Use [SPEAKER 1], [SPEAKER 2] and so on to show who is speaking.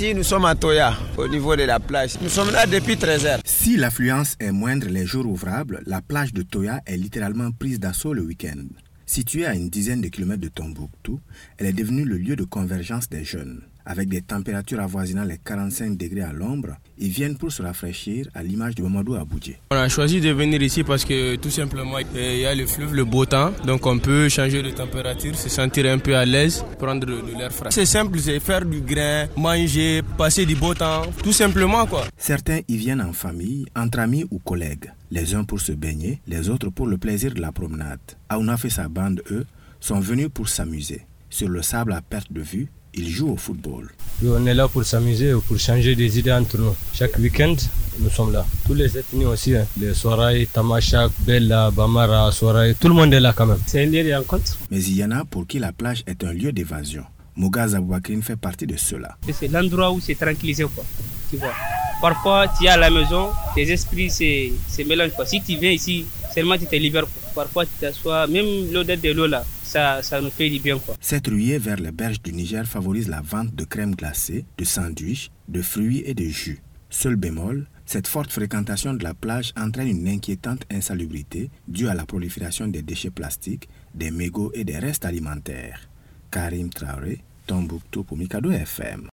[SPEAKER 1] Ici, nous sommes à Toya, au niveau de la plage. Nous sommes là depuis 13 heures.
[SPEAKER 2] Si l'affluence est moindre les jours ouvrables, la plage de Toya est littéralement prise d'assaut le week-end. Située à une dizaine de kilomètres de Tombouctou, elle est devenue le lieu de convergence des jeunes. Avec des températures avoisinant les 45 degrés à l'ombre, ils viennent pour se rafraîchir à l'image de Mamadou Aboudjé.
[SPEAKER 3] On a choisi de venir ici parce que tout simplement il y a le fleuve, le beau temps, donc on peut changer de température, se sentir un peu à l'aise, prendre de l'air frais. C'est simple, c'est faire du grain, manger, passer du beau temps, tout simplement quoi.
[SPEAKER 2] Certains y viennent en famille, entre amis ou collègues, les uns pour se baigner, les autres pour le plaisir de la promenade. Aounaf et sa bande, eux, sont venus pour s'amuser. Sur le sable à perte de vue, ils jouent au football.
[SPEAKER 4] on est là pour s'amuser, pour changer des idées entre nous. Chaque week-end, nous sommes là. Tous les ethnies aussi, hein. les Soraï, Tamashak, Bella, Bamara, Soraï, tout le monde est là quand même.
[SPEAKER 5] C'est un lieu de rencontre.
[SPEAKER 2] Mais il y en a pour qui la plage est un lieu d'évasion. Mogaz Aboubakrine fait partie de cela.
[SPEAKER 5] C'est l'endroit où c'est tranquillisé, quoi. Tu vois. Parfois, tu es à la maison, tes esprits se, se mélangent. Quoi. Si tu viens ici, seulement tu te libères. Parfois, tu t'assois, même l'odeur de l'eau là, ça, ça nous fait du bien. Quoi.
[SPEAKER 2] Cette ruée vers les berges du Niger favorise la vente de crème glacée, de sandwichs, de fruits et de jus. Seul bémol, cette forte fréquentation de la plage entraîne une inquiétante insalubrité due à la prolifération des déchets plastiques, des mégots et des restes alimentaires. Karim Traoré, Tombouctou pour Mikado FM.